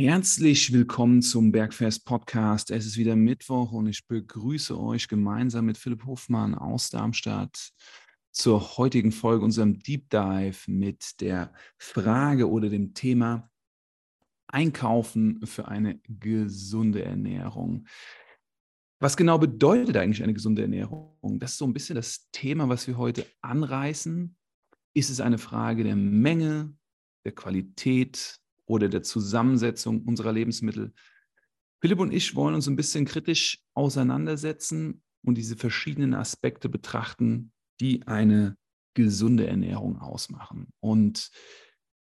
Herzlich willkommen zum Bergfest Podcast. Es ist wieder Mittwoch und ich begrüße euch gemeinsam mit Philipp Hofmann aus Darmstadt zur heutigen Folge, unserem Deep Dive mit der Frage oder dem Thema Einkaufen für eine gesunde Ernährung. Was genau bedeutet eigentlich eine gesunde Ernährung? Das ist so ein bisschen das Thema, was wir heute anreißen. Ist es eine Frage der Menge, der Qualität, oder der Zusammensetzung unserer Lebensmittel. Philipp und ich wollen uns ein bisschen kritisch auseinandersetzen und diese verschiedenen Aspekte betrachten, die eine gesunde Ernährung ausmachen. Und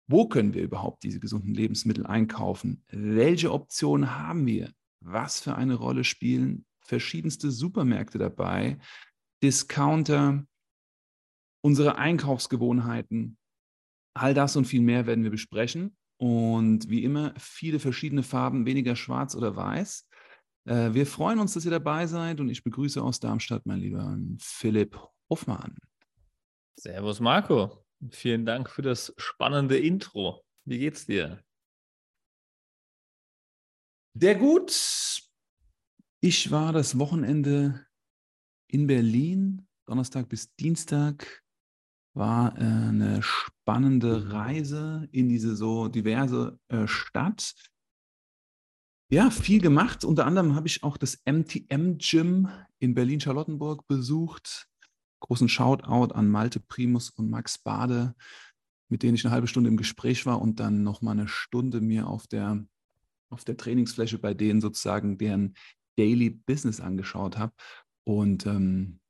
wo können wir überhaupt diese gesunden Lebensmittel einkaufen? Welche Optionen haben wir? Was für eine Rolle spielen verschiedenste Supermärkte dabei? Discounter, unsere Einkaufsgewohnheiten, all das und viel mehr werden wir besprechen. Und wie immer, viele verschiedene Farben, weniger schwarz oder weiß. Äh, wir freuen uns, dass ihr dabei seid und ich begrüße aus Darmstadt mein lieber Philipp Hoffmann. Servus Marco. Vielen Dank für das spannende Intro. Wie geht's dir? Sehr gut. Ich war das Wochenende in Berlin, Donnerstag bis Dienstag war äh, eine spannende Reise in diese so diverse äh, Stadt. Ja, viel gemacht. Unter anderem habe ich auch das MTM Gym in Berlin-Charlottenburg besucht. Großen Shoutout an Malte Primus und Max Bade, mit denen ich eine halbe Stunde im Gespräch war und dann noch mal eine Stunde mir auf der, auf der Trainingsfläche bei denen sozusagen deren Daily Business angeschaut habe. Und ähm,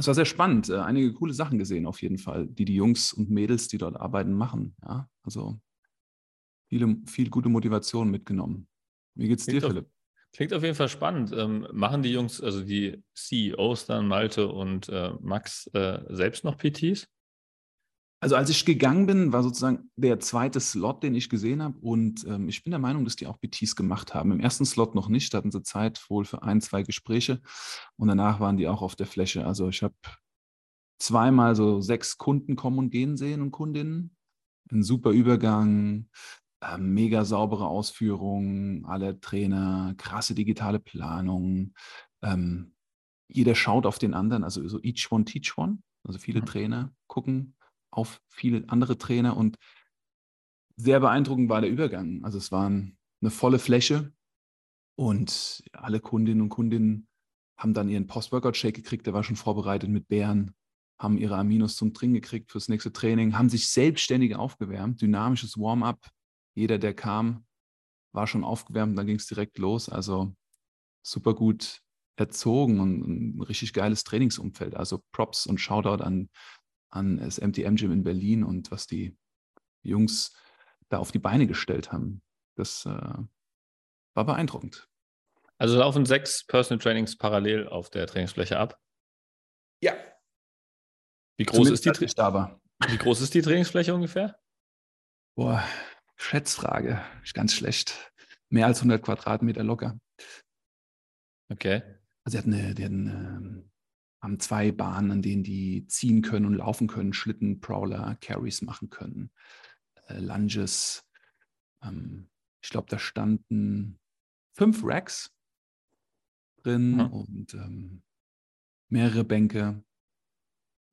es war sehr spannend. Äh, einige coole Sachen gesehen auf jeden Fall, die die Jungs und Mädels, die dort arbeiten, machen. Ja, also viele, viel gute Motivation mitgenommen. Wie geht's klingt dir, auf, Philipp? Klingt auf jeden Fall spannend. Ähm, machen die Jungs, also die CEOs dann, Malte und äh, Max, äh, selbst noch PTs? Also als ich gegangen bin, war sozusagen der zweite Slot, den ich gesehen habe. Und ähm, ich bin der Meinung, dass die auch BTs gemacht haben. Im ersten Slot noch nicht, da hatten sie Zeit wohl für ein, zwei Gespräche. Und danach waren die auch auf der Fläche. Also ich habe zweimal so sechs Kunden kommen und gehen sehen und Kundinnen. Ein super Übergang, äh, mega saubere Ausführung, alle Trainer, krasse digitale Planung. Ähm, jeder schaut auf den anderen, also so each one, teach one. Also viele mhm. Trainer gucken auf viele andere Trainer und sehr beeindruckend war der Übergang. Also es waren eine volle Fläche und alle Kundinnen und Kundinnen haben dann ihren Post-Workout-Shake gekriegt, der war schon vorbereitet mit Bären, haben ihre Aminos zum Trinken gekriegt fürs nächste Training, haben sich selbstständig aufgewärmt, dynamisches Warm-up. Jeder, der kam, war schon aufgewärmt, dann ging es direkt los. Also super gut erzogen und ein richtig geiles Trainingsumfeld. Also Props und Shoutout an an das MTM Gym in Berlin und was die Jungs da auf die Beine gestellt haben. Das äh, war beeindruckend. Also laufen sechs Personal Trainings parallel auf der Trainingsfläche ab? Ja. Wie groß, ist die, da war. Wie groß ist die Trainingsfläche ungefähr? Boah, Schätzfrage. Ist ganz schlecht. Mehr als 100 Quadratmeter locker. Okay. Also, die hatten, eine, die hatten ähm, haben zwei Bahnen, an denen die ziehen können und laufen können, Schlitten, Prowler, Carries machen können, äh, Lunges. Ähm, ich glaube, da standen fünf Racks drin mhm. und ähm, mehrere Bänke.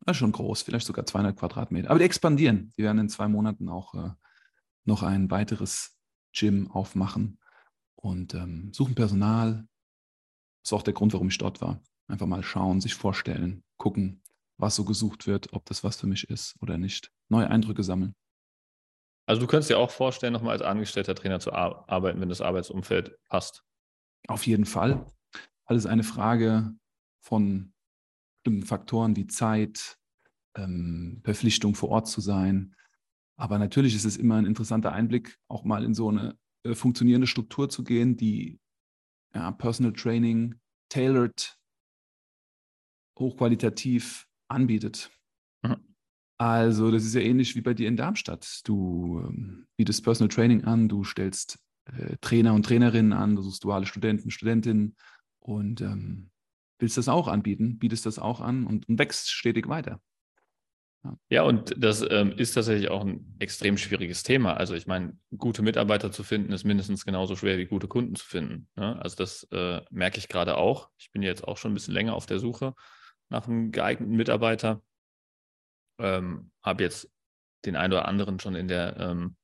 Das ist schon groß, vielleicht sogar 200 Quadratmeter. Aber die expandieren. Die werden in zwei Monaten auch äh, noch ein weiteres Gym aufmachen und ähm, suchen Personal. Das ist auch der Grund, warum ich dort war. Einfach mal schauen, sich vorstellen, gucken, was so gesucht wird, ob das was für mich ist oder nicht. Neue Eindrücke sammeln. Also du könntest dir auch vorstellen, nochmal als angestellter Trainer zu arbeiten, wenn das Arbeitsumfeld passt. Auf jeden Fall. Alles eine Frage von bestimmten Faktoren wie Zeit, ähm, Verpflichtung vor Ort zu sein. Aber natürlich ist es immer ein interessanter Einblick, auch mal in so eine äh, funktionierende Struktur zu gehen, die ja, Personal Training tailored hochqualitativ anbietet. Mhm. Also, das ist ja ähnlich wie bei dir in Darmstadt. Du ähm, bietest Personal Training an, du stellst äh, Trainer und Trainerinnen an, du suchst duale Studenten, Studentinnen und ähm, willst das auch anbieten, bietest das auch an und, und wächst stetig weiter. Ja, ja und das ähm, ist tatsächlich auch ein extrem schwieriges Thema. Also ich meine, gute Mitarbeiter zu finden, ist mindestens genauso schwer wie gute Kunden zu finden. Ne? Also das äh, merke ich gerade auch. Ich bin jetzt auch schon ein bisschen länger auf der Suche nach einem geeigneten Mitarbeiter. Ähm, Habe jetzt den einen oder anderen schon in der ähm,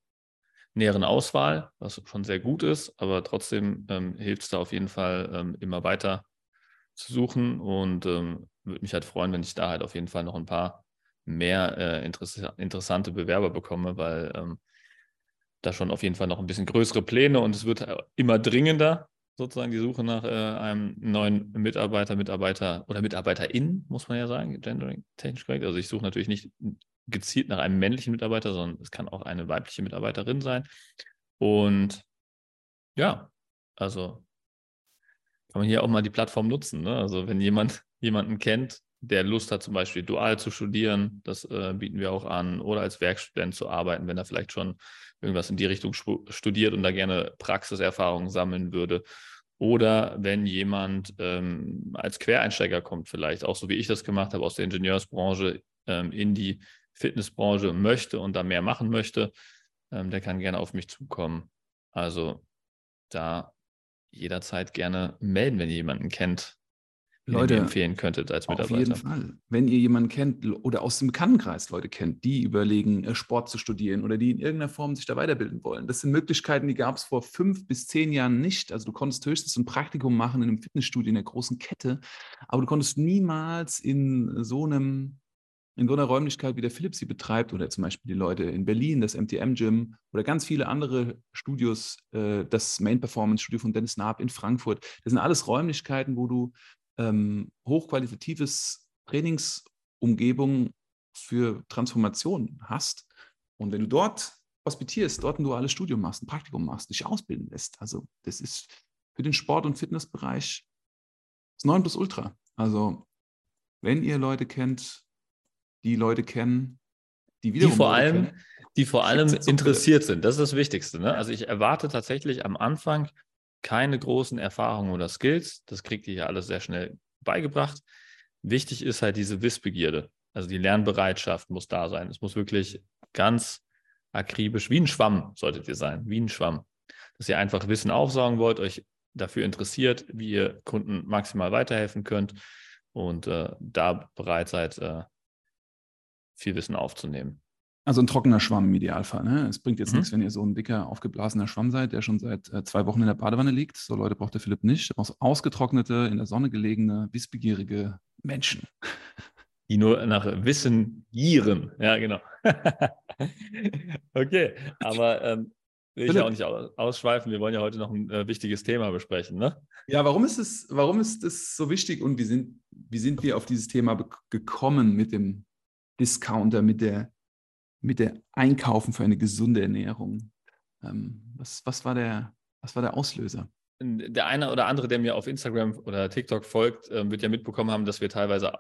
näheren Auswahl, was schon sehr gut ist, aber trotzdem ähm, hilft es da auf jeden Fall ähm, immer weiter zu suchen und ähm, würde mich halt freuen, wenn ich da halt auf jeden Fall noch ein paar mehr äh, interess interessante Bewerber bekomme, weil ähm, da schon auf jeden Fall noch ein bisschen größere Pläne und es wird äh, immer dringender, sozusagen die Suche nach äh, einem neuen Mitarbeiter, Mitarbeiter oder Mitarbeiterin, muss man ja sagen, gendering technisch korrekt. Also ich suche natürlich nicht gezielt nach einem männlichen Mitarbeiter, sondern es kann auch eine weibliche Mitarbeiterin sein. Und ja, also kann man hier auch mal die Plattform nutzen. Ne? Also wenn jemand jemanden kennt, der Lust hat, zum Beispiel dual zu studieren, das äh, bieten wir auch an, oder als Werkstudent zu arbeiten, wenn er vielleicht schon irgendwas in die Richtung studiert und da gerne Praxiserfahrungen sammeln würde. Oder wenn jemand ähm, als Quereinsteiger kommt, vielleicht auch so wie ich das gemacht habe, aus der Ingenieursbranche ähm, in die Fitnessbranche möchte und da mehr machen möchte, ähm, der kann gerne auf mich zukommen. Also da jederzeit gerne melden, wenn ihr jemanden kennt, Leute, empfehlen könntet als Mitarbeiter. Auf jeden Fall. Wenn ihr jemanden kennt oder aus dem Bekanntenkreis Leute kennt, die überlegen, äh, Sport zu studieren oder die in irgendeiner Form sich da weiterbilden wollen. Das sind Möglichkeiten, die gab es vor fünf bis zehn Jahren nicht. Also du konntest höchstens ein Praktikum machen in einem Fitnessstudio in der großen Kette, aber du konntest niemals in so einem in so einer Räumlichkeit, wie der Philipp sie betreibt, oder zum Beispiel die Leute in Berlin, das MTM-Gym oder ganz viele andere Studios, äh, das Main Performance Studio von Dennis Naab in Frankfurt, das sind alles Räumlichkeiten, wo du ähm, hochqualitatives Trainingsumgebung für Transformation hast. Und wenn du dort hospitierst, dort ein duales Studium machst, ein Praktikum machst, dich ausbilden lässt, also das ist für den Sport- und Fitnessbereich das 9 plus Ultra. Also wenn ihr Leute kennt, die Leute kennen, die wiederum die vor allem, kennen, die vor allem interessiert sind. Das ist das Wichtigste. Ne? Also ich erwarte tatsächlich am Anfang keine großen Erfahrungen oder Skills. Das kriegt ihr ja alles sehr schnell beigebracht. Wichtig ist halt diese Wissbegierde. Also die Lernbereitschaft muss da sein. Es muss wirklich ganz akribisch, wie ein Schwamm solltet ihr sein, wie ein Schwamm. Dass ihr einfach Wissen aufsaugen wollt, euch dafür interessiert, wie ihr Kunden maximal weiterhelfen könnt und äh, da bereit seid, äh, viel Wissen aufzunehmen. Also ein trockener Schwamm im Idealfall. Ne? Es bringt jetzt mhm. nichts, wenn ihr so ein dicker, aufgeblasener Schwamm seid, der schon seit äh, zwei Wochen in der Badewanne liegt. So Leute braucht der Philipp nicht. Er braucht ausgetrocknete, in der Sonne gelegene, wissbegierige Menschen. Die nur nach Wissen gieren. Ja, genau. okay, aber ähm, will ich ja auch nicht ausschweifen. Wir wollen ja heute noch ein äh, wichtiges Thema besprechen, ne? Ja, warum ist es, warum ist es so wichtig und wie sind, wie sind wir auf dieses Thema gekommen mit dem Discounter, mit der mit der Einkaufen für eine gesunde Ernährung? Ähm, was, was, war der, was war der Auslöser? Der eine oder andere, der mir auf Instagram oder TikTok folgt, äh, wird ja mitbekommen haben, dass wir teilweise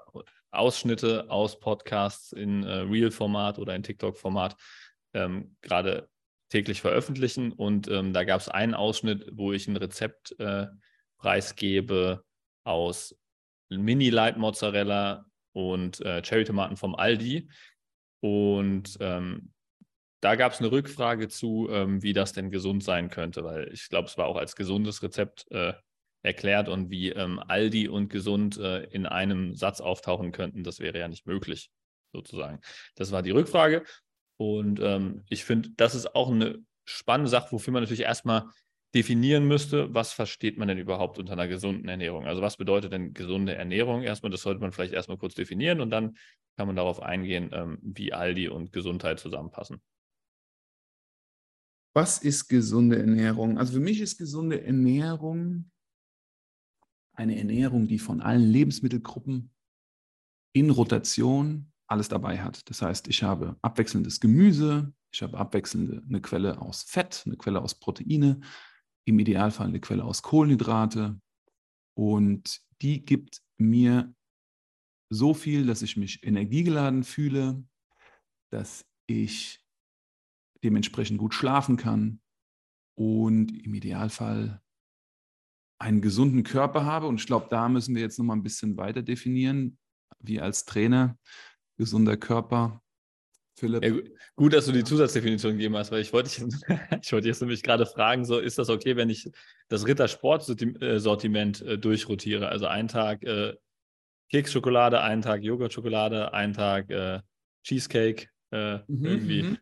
Ausschnitte aus Podcasts in äh, Real-Format oder in TikTok-Format ähm, gerade täglich veröffentlichen. Und ähm, da gab es einen Ausschnitt, wo ich ein Rezept äh, preisgebe aus Mini-Light-Mozzarella und äh, Cherry-Tomaten vom Aldi. Und ähm, da gab es eine Rückfrage zu, ähm, wie das denn gesund sein könnte, weil ich glaube, es war auch als gesundes Rezept äh, erklärt und wie ähm, Aldi und gesund äh, in einem Satz auftauchen könnten, das wäre ja nicht möglich, sozusagen. Das war die Rückfrage. Und ähm, ich finde, das ist auch eine spannende Sache, wofür man natürlich erstmal definieren müsste, was versteht man denn überhaupt unter einer gesunden Ernährung? Also was bedeutet denn gesunde Ernährung? Erstmal, das sollte man vielleicht erstmal kurz definieren und dann kann man darauf eingehen, ähm, wie Aldi und Gesundheit zusammenpassen. Was ist gesunde Ernährung? Also für mich ist gesunde Ernährung eine Ernährung, die von allen Lebensmittelgruppen in Rotation alles dabei hat. Das heißt, ich habe abwechselndes Gemüse, ich habe abwechselnde eine Quelle aus Fett, eine Quelle aus Proteine, im Idealfall eine Quelle aus Kohlenhydrate und die gibt mir so viel, dass ich mich energiegeladen fühle, dass ich dementsprechend gut schlafen kann und im Idealfall einen gesunden Körper habe. Und ich glaube, da müssen wir jetzt noch mal ein bisschen weiter definieren. wie als Trainer, gesunder Körper Philipp. Ja, gut, dass du die Zusatzdefinition gegeben hast, weil ich wollte, ich wollte jetzt nämlich gerade fragen, so ist das okay, wenn ich das Rittersport-Sortiment äh, durchrotiere? Also einen Tag äh, Keksschokolade, einen Tag Joghurtschokolade, einen Tag äh, Cheesecake äh, mhm, irgendwie. Mhm.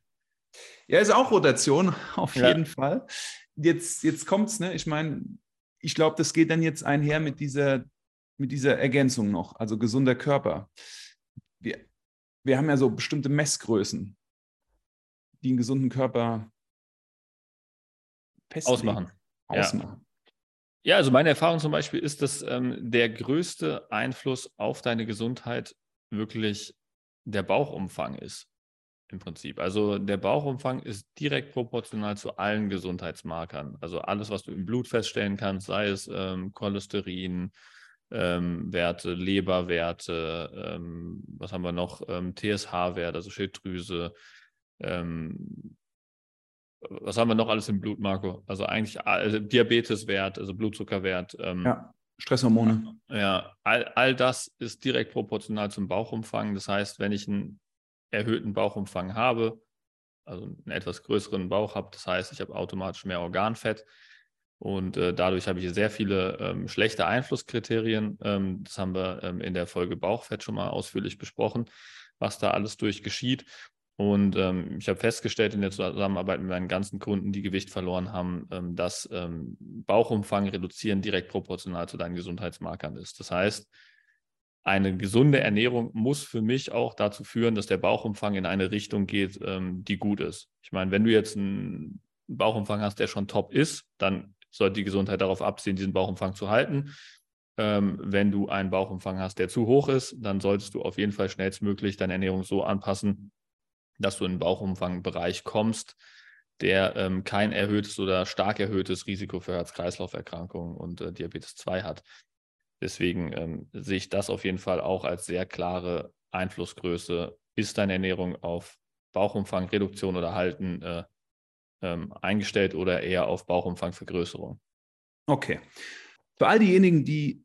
Ja, ist auch Rotation, auf ja. jeden Fall. Jetzt, jetzt kommt es, ne? Ich meine, ich glaube, das geht dann jetzt einher mit dieser, mit dieser Ergänzung noch, also gesunder Körper. Wir, wir haben ja so bestimmte Messgrößen, die einen gesunden Körper ausmachen. ausmachen. Ja. Ja. also meine Erfahrung zum Beispiel ist, dass ähm, der größte Einfluss auf deine Gesundheit wirklich der Bauchumfang ist. Im Prinzip. Also der Bauchumfang ist direkt proportional zu allen Gesundheitsmarkern. Also alles, was du im Blut feststellen kannst, sei es ähm, Cholesterin, ähm, Werte, Leberwerte, ähm, was haben wir noch? Ähm, TSH-Wert, also Schilddrüse. Was haben wir noch alles im Blut, Marco? Also eigentlich also Diabeteswert, also Blutzuckerwert. Ähm, ja, Stresshormone. Ja, all, all das ist direkt proportional zum Bauchumfang. Das heißt, wenn ich einen erhöhten Bauchumfang habe, also einen etwas größeren Bauch habe, das heißt, ich habe automatisch mehr Organfett, und äh, dadurch habe ich sehr viele ähm, schlechte Einflusskriterien. Ähm, das haben wir ähm, in der Folge Bauchfett schon mal ausführlich besprochen, was da alles durch geschieht. Und ähm, ich habe festgestellt in der Zusammenarbeit mit meinen ganzen Kunden, die Gewicht verloren haben, ähm, dass ähm, Bauchumfang reduzieren direkt proportional zu deinen Gesundheitsmarkern ist. Das heißt, eine gesunde Ernährung muss für mich auch dazu führen, dass der Bauchumfang in eine Richtung geht, die gut ist. Ich meine, wenn du jetzt einen Bauchumfang hast, der schon top ist, dann sollte die Gesundheit darauf abziehen, diesen Bauchumfang zu halten. Ähm, wenn du einen Bauchumfang hast, der zu hoch ist, dann solltest du auf jeden Fall schnellstmöglich deine Ernährung so anpassen, dass du in den Bauchumfangbereich kommst, der ähm, kein erhöhtes oder stark erhöhtes Risiko für Herz-Kreislauf-Erkrankungen und äh, Diabetes 2 hat. Deswegen ähm, sehe ich das auf jeden Fall auch als sehr klare Einflussgröße. Ist deine Ernährung auf Bauchumfangreduktion oder Halten äh, ähm, eingestellt oder eher auf Bauchumfangvergrößerung. Okay. Für all diejenigen, die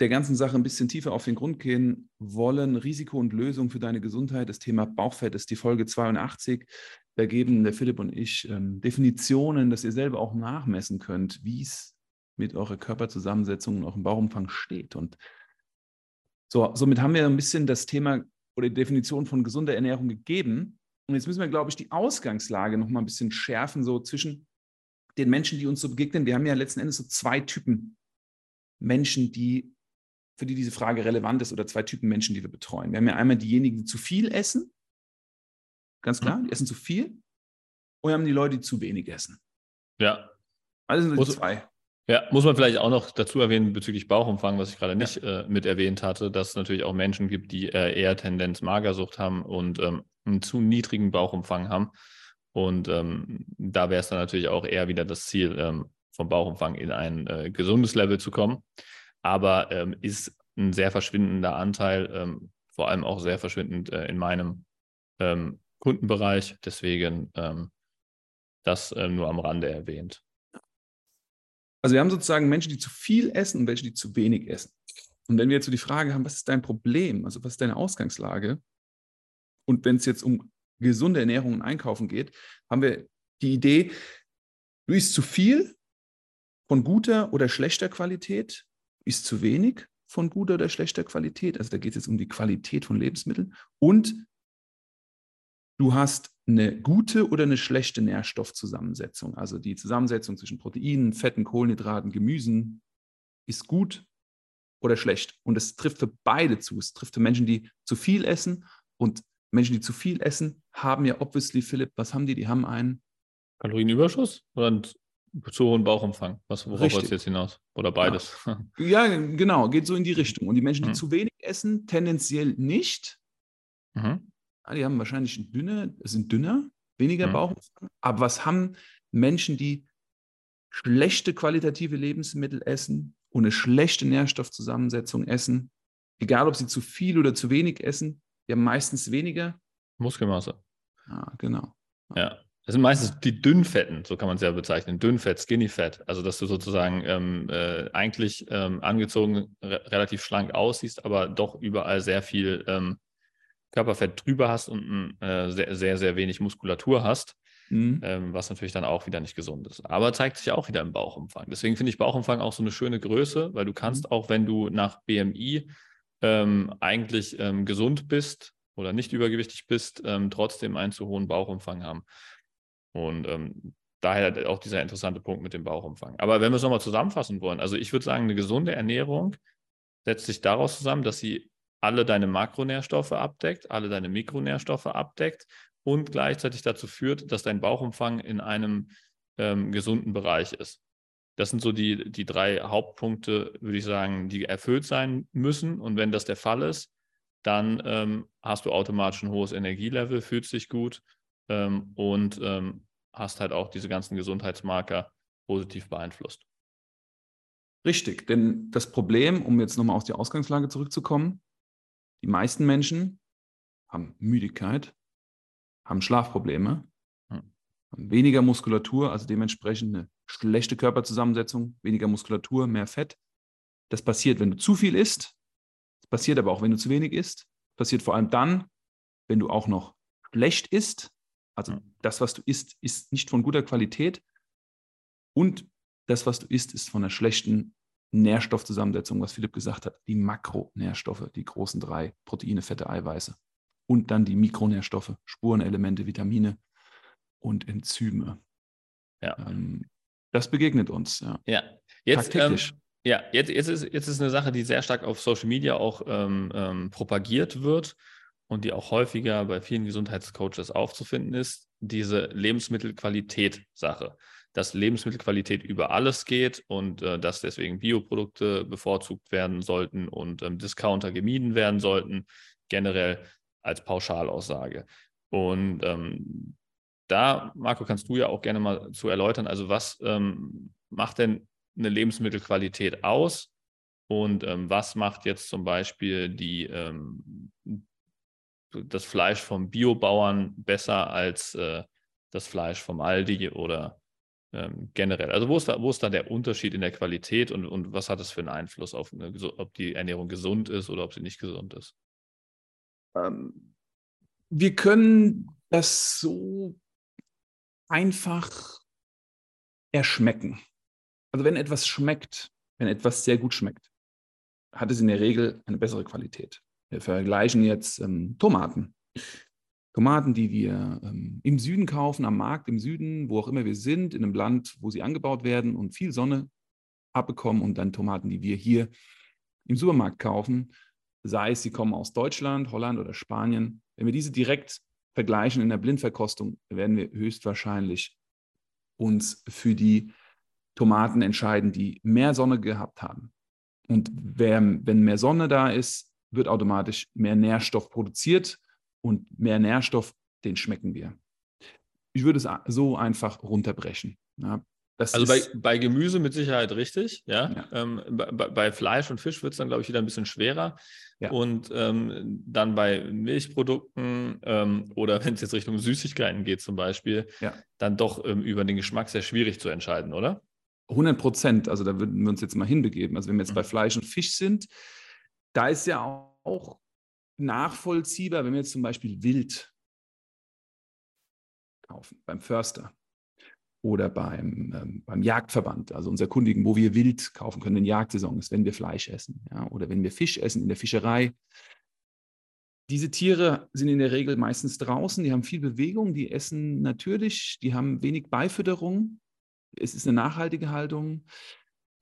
der ganzen Sache ein bisschen tiefer auf den Grund gehen wollen, Risiko und Lösung für deine Gesundheit, das Thema Bauchfett ist die Folge 82. Da geben der Philipp und ich ähm, Definitionen, dass ihr selber auch nachmessen könnt, wie es mit eurer Körperzusammensetzung und eurem Bauchumfang steht. Und so, somit haben wir ein bisschen das Thema oder die Definition von gesunder Ernährung gegeben. Und jetzt müssen wir, glaube ich, die Ausgangslage noch mal ein bisschen schärfen, so zwischen den Menschen, die uns so begegnen. Wir haben ja letzten Endes so zwei Typen Menschen, die, für die diese Frage relevant ist, oder zwei Typen Menschen, die wir betreuen. Wir haben ja einmal diejenigen, die zu viel essen, ganz klar, mhm. die essen zu viel. Und wir haben die Leute, die zu wenig essen. Ja. Also sind die zwei. Ja, muss man vielleicht auch noch dazu erwähnen bezüglich Bauchumfang, was ich gerade nicht ja. äh, mit erwähnt hatte, dass es natürlich auch Menschen gibt, die äh, eher Tendenz Magersucht haben und ähm, einen zu niedrigen Bauchumfang haben. Und ähm, da wäre es dann natürlich auch eher wieder das Ziel, ähm, vom Bauchumfang in ein äh, gesundes Level zu kommen. Aber ähm, ist ein sehr verschwindender Anteil, ähm, vor allem auch sehr verschwindend äh, in meinem ähm, Kundenbereich. Deswegen ähm, das äh, nur am Rande erwähnt. Also wir haben sozusagen Menschen, die zu viel essen und welche, die zu wenig essen. Und wenn wir jetzt so die Frage haben, was ist dein Problem? Also was ist deine Ausgangslage? Und wenn es jetzt um gesunde Ernährung und Einkaufen geht, haben wir die Idee, du isst zu viel von guter oder schlechter Qualität, isst zu wenig von guter oder schlechter Qualität. Also da geht es jetzt um die Qualität von Lebensmitteln. Und du hast eine gute oder eine schlechte Nährstoffzusammensetzung. Also die Zusammensetzung zwischen Proteinen, Fetten, Kohlenhydraten, Gemüsen ist gut oder schlecht. Und es trifft für beide zu. Es trifft für Menschen, die zu viel essen und Menschen, die zu viel essen, haben ja obviously, Philipp, was haben die? Die haben einen Kalorienüberschuss einen zu hohen Bauchumfang? Was, worauf du jetzt hinaus? Oder beides? Ja. ja. genau, geht so in die Richtung. Und die Menschen, die mhm. zu wenig essen, tendenziell nicht. Mhm. Ja, die haben wahrscheinlich dünne, sind dünner, weniger mhm. Bauchumfang. Aber was haben Menschen, die schlechte qualitative Lebensmittel essen und eine schlechte Nährstoffzusammensetzung essen, egal ob sie zu viel oder zu wenig essen, die haben meistens weniger Muskelmasse. Ah, genau. Ja. Das sind meistens die Dünnfetten, so kann man es ja bezeichnen. Dünnfett, Skinny Fat. Also, dass du sozusagen ähm, äh, eigentlich ähm, angezogen re relativ schlank aussiehst, aber doch überall sehr viel ähm, Körperfett drüber hast und äh, sehr, sehr, sehr wenig Muskulatur hast, mhm. ähm, was natürlich dann auch wieder nicht gesund ist. Aber zeigt sich auch wieder im Bauchumfang. Deswegen finde ich Bauchumfang auch so eine schöne Größe, weil du kannst mhm. auch, wenn du nach BMI ähm, eigentlich ähm, gesund bist oder nicht übergewichtig bist, ähm, trotzdem einen zu hohen Bauchumfang haben. Und ähm, daher auch dieser interessante Punkt mit dem Bauchumfang. Aber wenn wir es nochmal zusammenfassen wollen, also ich würde sagen, eine gesunde Ernährung setzt sich daraus zusammen, dass sie alle deine Makronährstoffe abdeckt, alle deine Mikronährstoffe abdeckt und gleichzeitig dazu führt, dass dein Bauchumfang in einem ähm, gesunden Bereich ist. Das sind so die, die drei Hauptpunkte, würde ich sagen, die erfüllt sein müssen. Und wenn das der Fall ist, dann ähm, hast du automatisch ein hohes Energielevel, fühlst dich gut ähm, und ähm, hast halt auch diese ganzen Gesundheitsmarker positiv beeinflusst. Richtig, denn das Problem, um jetzt nochmal aus der Ausgangslage zurückzukommen, die meisten Menschen haben Müdigkeit, haben Schlafprobleme, hm. haben weniger Muskulatur, also dementsprechend eine schlechte Körperzusammensetzung, weniger Muskulatur, mehr Fett. Das passiert, wenn du zu viel isst. Das passiert aber auch, wenn du zu wenig isst. Das passiert vor allem dann, wenn du auch noch schlecht isst. Also hm. das, was du isst, ist nicht von guter Qualität. Und das, was du isst, ist von einer schlechten Nährstoffzusammensetzung, was Philipp gesagt hat. Die Makronährstoffe, die großen drei, Proteine, Fette, Eiweiße und dann die Mikronährstoffe, Spurenelemente, Vitamine und Enzyme. Ja. Ähm, das begegnet uns. Ja. ja. Jetzt, ähm, ja, jetzt, jetzt, ist, jetzt ist eine Sache, die sehr stark auf Social Media auch ähm, ähm, propagiert wird und die auch häufiger bei vielen Gesundheitscoaches aufzufinden ist, diese Lebensmittelqualität-Sache. Dass Lebensmittelqualität über alles geht und äh, dass deswegen Bioprodukte bevorzugt werden sollten und ähm, Discounter gemieden werden sollten, generell als Pauschalaussage. Und ähm, da, Marco, kannst du ja auch gerne mal zu erläutern, also was ähm, macht denn eine Lebensmittelqualität aus und ähm, was macht jetzt zum Beispiel die, ähm, das Fleisch vom Biobauern besser als äh, das Fleisch vom Aldi oder ähm, generell? Also wo ist, da, wo ist da der Unterschied in der Qualität und, und was hat es für einen Einfluss auf, eine, ob die Ernährung gesund ist oder ob sie nicht gesund ist? ähm, wir können das so einfach erschmecken. Also wenn etwas schmeckt, wenn etwas sehr gut schmeckt, hat es in der Regel eine bessere Qualität. Wir vergleichen jetzt ähm, Tomaten. Tomaten, die wir ähm, im Süden kaufen, am Markt im Süden, wo auch immer wir sind, in einem Land, wo sie angebaut werden und viel Sonne abbekommen und dann Tomaten, die wir hier im Supermarkt kaufen, sei es, sie kommen aus Deutschland, Holland oder Spanien. Wenn wir diese direkt vergleichen in der Blindverkostung, werden wir höchstwahrscheinlich uns für die Tomaten entscheiden, die mehr Sonne gehabt haben. Und wer, wenn mehr Sonne da ist, wird automatisch mehr Nährstoff produziert und mehr Nährstoff, den schmecken wir. Ich würde es so einfach runterbrechen. Ja, also bei, bei, Gemüse mit Sicherheit richtig, ja. ja. Ähm, bei, bei, Fleisch und Fisch wird es dann, glaube ich, wieder ein bisschen schwerer. Ja. Und ähm, dann bei Milchprodukten ähm, oder wenn es jetzt Richtung Süßigkeiten geht zum Beispiel, ja. dann doch ähm, über den Geschmack sehr schwierig zu entscheiden, oder? 100 Prozent. Also da würden wir uns jetzt mal hinbegeben. Also wenn wir jetzt mhm. bei Fleisch und Fisch sind, da ist ja auch nachvollziehbar, wenn wir jetzt zum Beispiel Wild kaufen, beim Förster oder beim, ähm, beim Jagdverband, also unser Kundigen, wo wir Wild kaufen können, wenn Jagdsaison ist, wenn wir Fleisch essen ja, oder wenn wir Fisch essen in der Fischerei. Diese Tiere sind in der Regel meistens draußen, die haben viel Bewegung, die essen natürlich, die haben wenig Beifütterung. Es ist eine nachhaltige Haltung.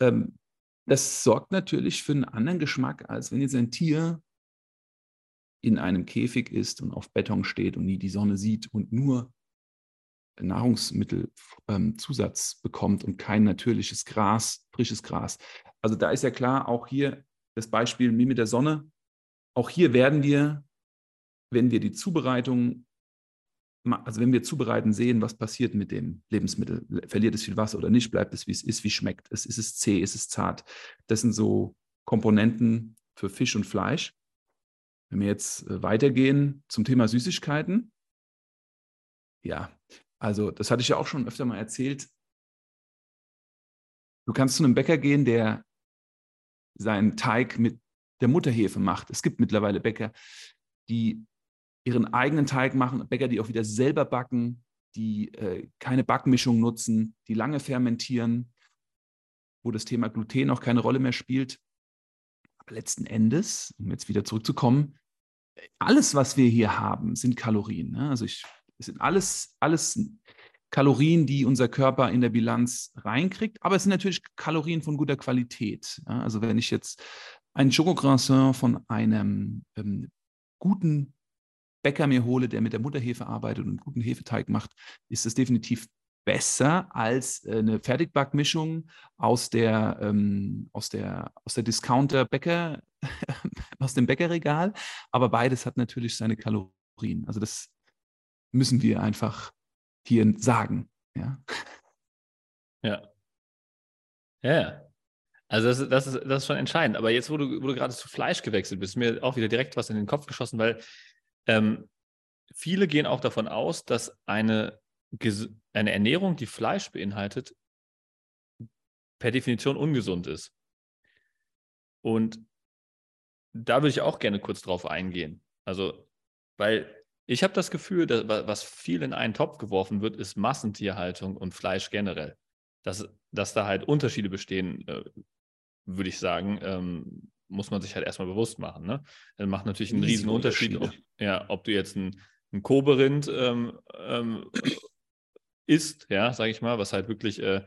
Ähm, das sorgt natürlich für einen anderen Geschmack, als wenn jetzt ein Tier in einem Käfig ist und auf Beton steht und nie die Sonne sieht und nur Nahrungsmittelzusatz ähm, bekommt und kein natürliches Gras, frisches Gras. Also da ist ja klar, auch hier das Beispiel wie mit der Sonne. Auch hier werden wir, wenn wir die Zubereitung, also wenn wir zubereiten, sehen, was passiert mit dem Lebensmittel. Verliert es viel Wasser oder nicht? Bleibt es, wie es ist? Wie schmeckt es? Ist es zäh? Ist es zart? Das sind so Komponenten für Fisch und Fleisch. Wenn wir jetzt äh, weitergehen zum Thema Süßigkeiten, ja, also, das hatte ich ja auch schon öfter mal erzählt. Du kannst zu einem Bäcker gehen, der seinen Teig mit der Mutterhefe macht. Es gibt mittlerweile Bäcker, die ihren eigenen Teig machen, Bäcker, die auch wieder selber backen, die äh, keine Backmischung nutzen, die lange fermentieren, wo das Thema Gluten auch keine Rolle mehr spielt. Aber letzten Endes, um jetzt wieder zurückzukommen, alles, was wir hier haben, sind Kalorien. Ne? Also ich, es sind alles, alles Kalorien, die unser Körper in der Bilanz reinkriegt, aber es sind natürlich Kalorien von guter Qualität. Ja? Also wenn ich jetzt ein Schokocroissant von einem ähm, guten Bäcker mir hole, der mit der Mutterhefe arbeitet und einen guten Hefeteig macht, ist es definitiv besser als äh, eine Fertigbackmischung aus der, ähm, aus der, aus der Discounter-Bäcker, aus dem Bäckerregal. Aber beides hat natürlich seine Kalorien. Also das müssen wir einfach hier sagen. Ja. Ja. Ja. Also das, das, ist, das ist schon entscheidend. Aber jetzt, wo du, wo du gerade zu Fleisch gewechselt bist, mir auch wieder direkt was in den Kopf geschossen, weil ähm, viele gehen auch davon aus, dass eine, eine Ernährung, die Fleisch beinhaltet, per Definition ungesund ist. Und da würde ich auch gerne kurz drauf eingehen. Also, weil ich habe das Gefühl, dass, was viel in einen Topf geworfen wird, ist Massentierhaltung und Fleisch generell. Dass, dass da halt Unterschiede bestehen, äh, würde ich sagen, ähm, muss man sich halt erstmal bewusst machen. Ne? Das macht natürlich einen riesen Unterschied, ob, ja, ob du jetzt ein, ein Koberind ähm, ähm, isst, ja, sage ich mal, was halt wirklich, äh,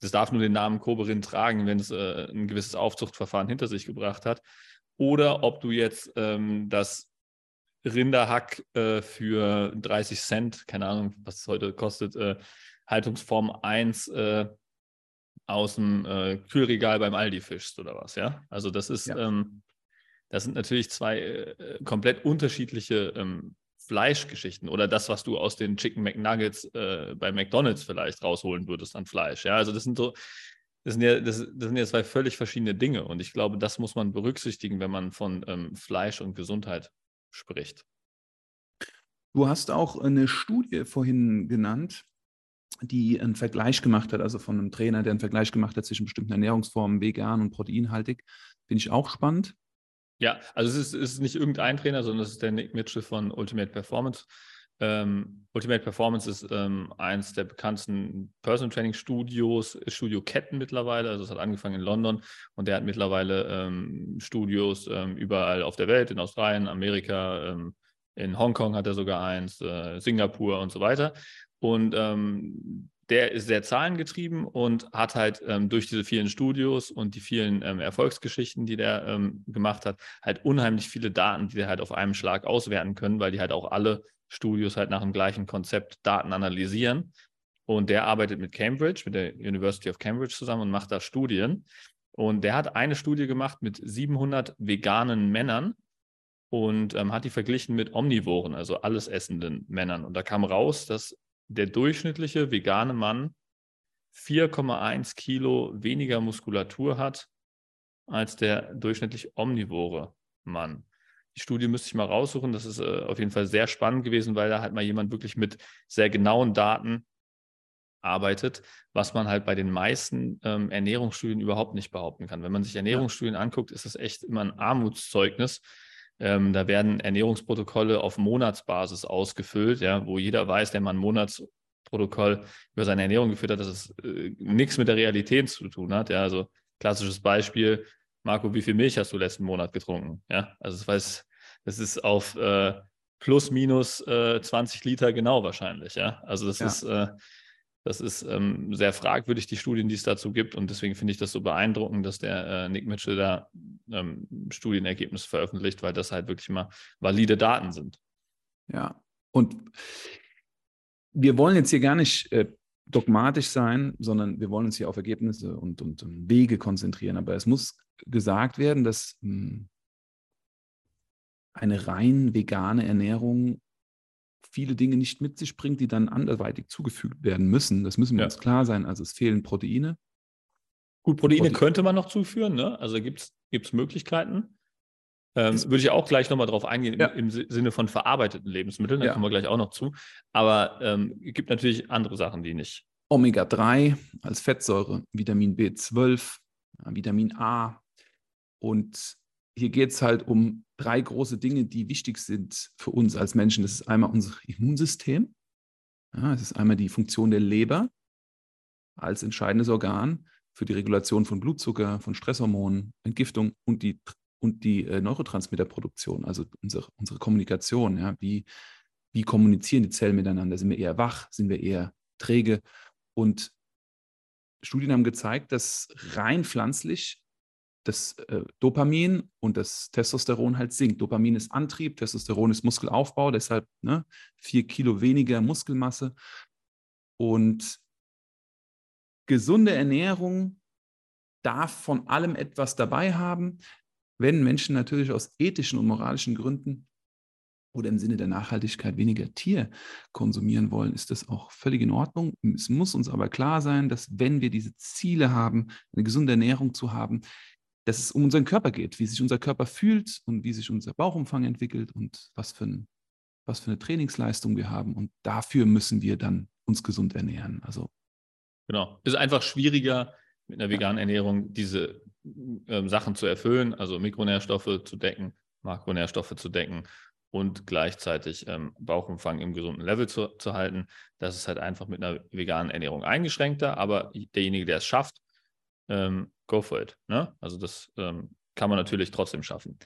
das darf nur den Namen Koberind tragen, wenn es äh, ein gewisses Aufzuchtverfahren hinter sich gebracht hat. Oder ob du jetzt ähm, das Rinderhack äh, für 30 Cent, keine Ahnung, was es heute kostet, äh, Haltungsform 1 äh, aus dem äh, Kühlregal beim Aldi fischst oder was, ja? Also das ist, ja. ähm, das sind natürlich zwei äh, komplett unterschiedliche ähm, Fleischgeschichten oder das, was du aus den Chicken McNuggets äh, bei McDonalds vielleicht rausholen würdest an Fleisch. Ja, also das sind so, das sind ja, das, das sind ja zwei völlig verschiedene Dinge und ich glaube, das muss man berücksichtigen, wenn man von ähm, Fleisch und Gesundheit spricht. Du hast auch eine Studie vorhin genannt, die einen Vergleich gemacht hat, also von einem Trainer, der einen Vergleich gemacht hat zwischen bestimmten Ernährungsformen, vegan und proteinhaltig. Finde ich auch spannend. Ja, also es ist, ist nicht irgendein Trainer, sondern es ist der Nick Mitchell von Ultimate Performance. Ähm, Ultimate Performance ist ähm, eins der bekanntesten Personal Training Studios, Studio Ketten mittlerweile. Also es hat angefangen in London und der hat mittlerweile ähm, Studios ähm, überall auf der Welt, in Australien, Amerika, ähm, in Hongkong hat er sogar eins, äh, Singapur und so weiter. Und ähm, der ist sehr zahlengetrieben und hat halt ähm, durch diese vielen Studios und die vielen ähm, Erfolgsgeschichten, die der ähm, gemacht hat, halt unheimlich viele Daten, die der halt auf einem Schlag auswerten können, weil die halt auch alle Studios halt nach dem gleichen Konzept Daten analysieren. Und der arbeitet mit Cambridge, mit der University of Cambridge zusammen und macht da Studien. Und der hat eine Studie gemacht mit 700 veganen Männern und ähm, hat die verglichen mit Omnivoren, also alles essenden Männern. Und da kam raus, dass der durchschnittliche vegane Mann 4,1 Kilo weniger Muskulatur hat als der durchschnittlich omnivore Mann. Die Studie müsste ich mal raussuchen. Das ist äh, auf jeden Fall sehr spannend gewesen, weil da halt mal jemand wirklich mit sehr genauen Daten arbeitet, was man halt bei den meisten ähm, Ernährungsstudien überhaupt nicht behaupten kann. Wenn man sich Ernährungsstudien anguckt, ist das echt immer ein Armutszeugnis, ähm, da werden Ernährungsprotokolle auf Monatsbasis ausgefüllt, ja, wo jeder weiß, der mal ein Monatsprotokoll über seine Ernährung geführt hat, dass es äh, nichts mit der Realität zu tun hat. Ja, also klassisches Beispiel, Marco, wie viel Milch hast du letzten Monat getrunken? Ja, also das weiß, das ist auf äh, plus minus äh, 20 Liter genau wahrscheinlich. Ja, also das ja. ist äh, das ist ähm, sehr fragwürdig, die Studien, die es dazu gibt. Und deswegen finde ich das so beeindruckend, dass der äh, Nick Mitchell da ähm, Studienergebnisse veröffentlicht, weil das halt wirklich mal valide Daten sind. Ja, und wir wollen jetzt hier gar nicht äh, dogmatisch sein, sondern wir wollen uns hier auf Ergebnisse und, und, und Wege konzentrieren. Aber es muss gesagt werden, dass mh, hm, eine rein vegane Ernährung viele Dinge nicht mit sich bringt, die dann anderweitig zugefügt werden müssen. Das müssen wir ja. uns klar sein. Also es fehlen Proteine. Gut, Proteine Prote könnte man noch zuführen, ne? also gibt es Möglichkeiten. Ähm, würde ich auch gleich nochmal drauf eingehen ja. im, im, Sinne von verarbeiteten Lebensmitteln, da ja. kommen wir gleich auch noch zu. Aber ähm, es gibt natürlich andere Sachen, die nicht. Omega-3 als Fettsäure, Vitamin B12, Vitamin A und hier geht es halt um drei große Dinge, die wichtig sind für uns als Menschen. Das ist einmal unser Immunsystem. Ja, es ist einmal die Funktion der Leber als entscheidendes Organ für die Regulation von Blutzucker, von Stresshormonen, Entgiftung und die, und die äh, Neurotransmitterproduktion, also unsere, unsere Kommunikation. Ja, wie, wie kommunizieren die Zellen miteinander? Sind wir eher wach? Sind wir eher träge? Und Studien haben gezeigt, dass rein pflanzlich das äh, Dopamin und das Testosteron halt sinkt. Dopamin ist Antrieb, Testosteron ist Muskelaufbau, deshalb ne, vier Kilo weniger Muskelmasse. Und gesunde Ernährung darf von allem etwas dabei haben, wenn Menschen natürlich aus ethischen und moralischen Gründen oder im Sinne der Nachhaltigkeit weniger Tier konsumieren wollen, ist das auch völlig in Ordnung. Es muss uns aber klar sein, dass wenn wir diese Ziele haben, eine gesunde Ernährung zu haben, dass es um unseren Körper geht, wie sich unser Körper fühlt und wie sich unser Bauchumfang entwickelt und was für, ein, was für eine Trainingsleistung wir haben. Und dafür müssen wir dann uns gesund ernähren. Also genau, ist einfach schwieriger mit einer veganen Ernährung diese ähm, Sachen zu erfüllen, also Mikronährstoffe zu decken, Makronährstoffe zu decken und gleichzeitig ähm, Bauchumfang im gesunden Level zu, zu halten. Das ist halt einfach mit einer veganen Ernährung eingeschränkter, aber derjenige, der es schafft, ähm, go for it. Ne? Also das ähm, kann man natürlich trotzdem schaffen.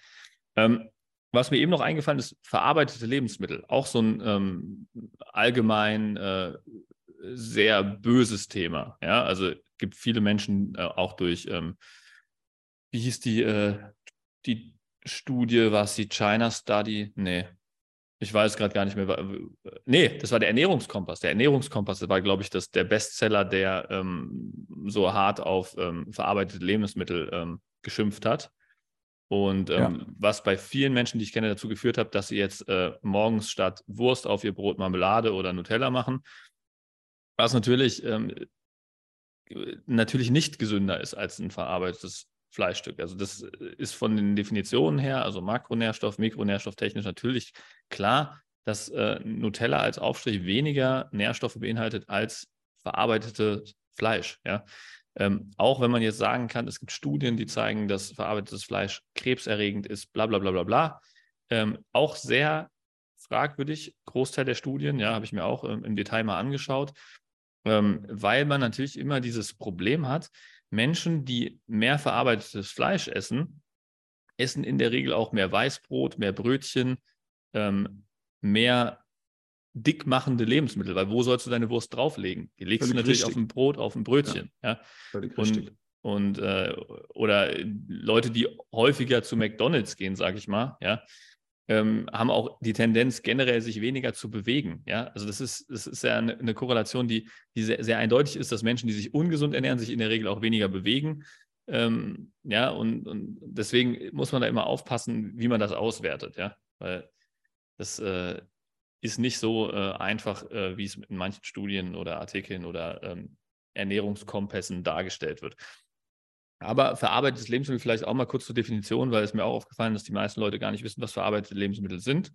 Ähm, was mir eben noch eingefallen ist, verarbeitete Lebensmittel. Auch so ein ähm, allgemein äh, sehr böses Thema. Ja, also gibt viele Menschen äh, auch durch, ähm, wie hieß die, äh, die Studie, war es die China Study? Nee, ich weiß gerade gar nicht mehr. Nee, das war der Ernährungskompass. Der Ernährungskompass war, glaube ich, das, der Bestseller, der ähm, so hart auf ähm, verarbeitete Lebensmittel ähm, geschimpft hat. Und ähm, ja. was bei vielen Menschen, die ich kenne, dazu geführt hat, dass sie jetzt äh, morgens statt Wurst auf ihr Brot Marmelade oder Nutella machen. Was natürlich, ähm, natürlich nicht gesünder ist als ein verarbeitetes Fleischstück. Also das äh, ist von den Definitionen her, also Makronährstoff, Mikronährstoff technisch natürlich klar, dass äh, Nutella als Aufstrich weniger Nährstoffe beinhaltet als verarbeitetes Fleisch. Ja? Ähm, auch wenn man jetzt sagen kann, es gibt Studien, die zeigen, dass verarbeitetes Fleisch krebserregend ist, bla bla bla bla bla. Ähm, auch sehr fragwürdig, Großteil der Studien, ja, habe ich mir auch ähm, im Detail mal angeschaut, ähm, weil man natürlich immer dieses Problem hat, Menschen, die mehr verarbeitetes Fleisch essen, essen in der Regel auch mehr Weißbrot, mehr Brötchen, ähm, mehr dickmachende Lebensmittel, weil wo sollst du deine Wurst drauflegen? Die legst Völlig du natürlich richtig. auf ein Brot, auf ein Brötchen. Ja, ja? Völlig und, richtig. Und äh, oder Leute, die häufiger zu McDonalds gehen, sage ich mal, ja, ähm, haben auch die Tendenz, generell sich weniger zu bewegen. Ja? Also das ist, das ist ja eine, eine Korrelation, die, die sehr, sehr, eindeutig ist, dass Menschen, die sich ungesund ernähren, sich in der Regel auch weniger bewegen. Ähm, ja, und, und deswegen muss man da immer aufpassen, wie man das auswertet, ja. Weil das äh, ist nicht so äh, einfach, äh, wie es in manchen Studien oder Artikeln oder ähm, Ernährungskompassen dargestellt wird. Aber verarbeitetes Lebensmittel vielleicht auch mal kurz zur Definition, weil es mir auch aufgefallen ist, dass die meisten Leute gar nicht wissen, was verarbeitete Lebensmittel sind.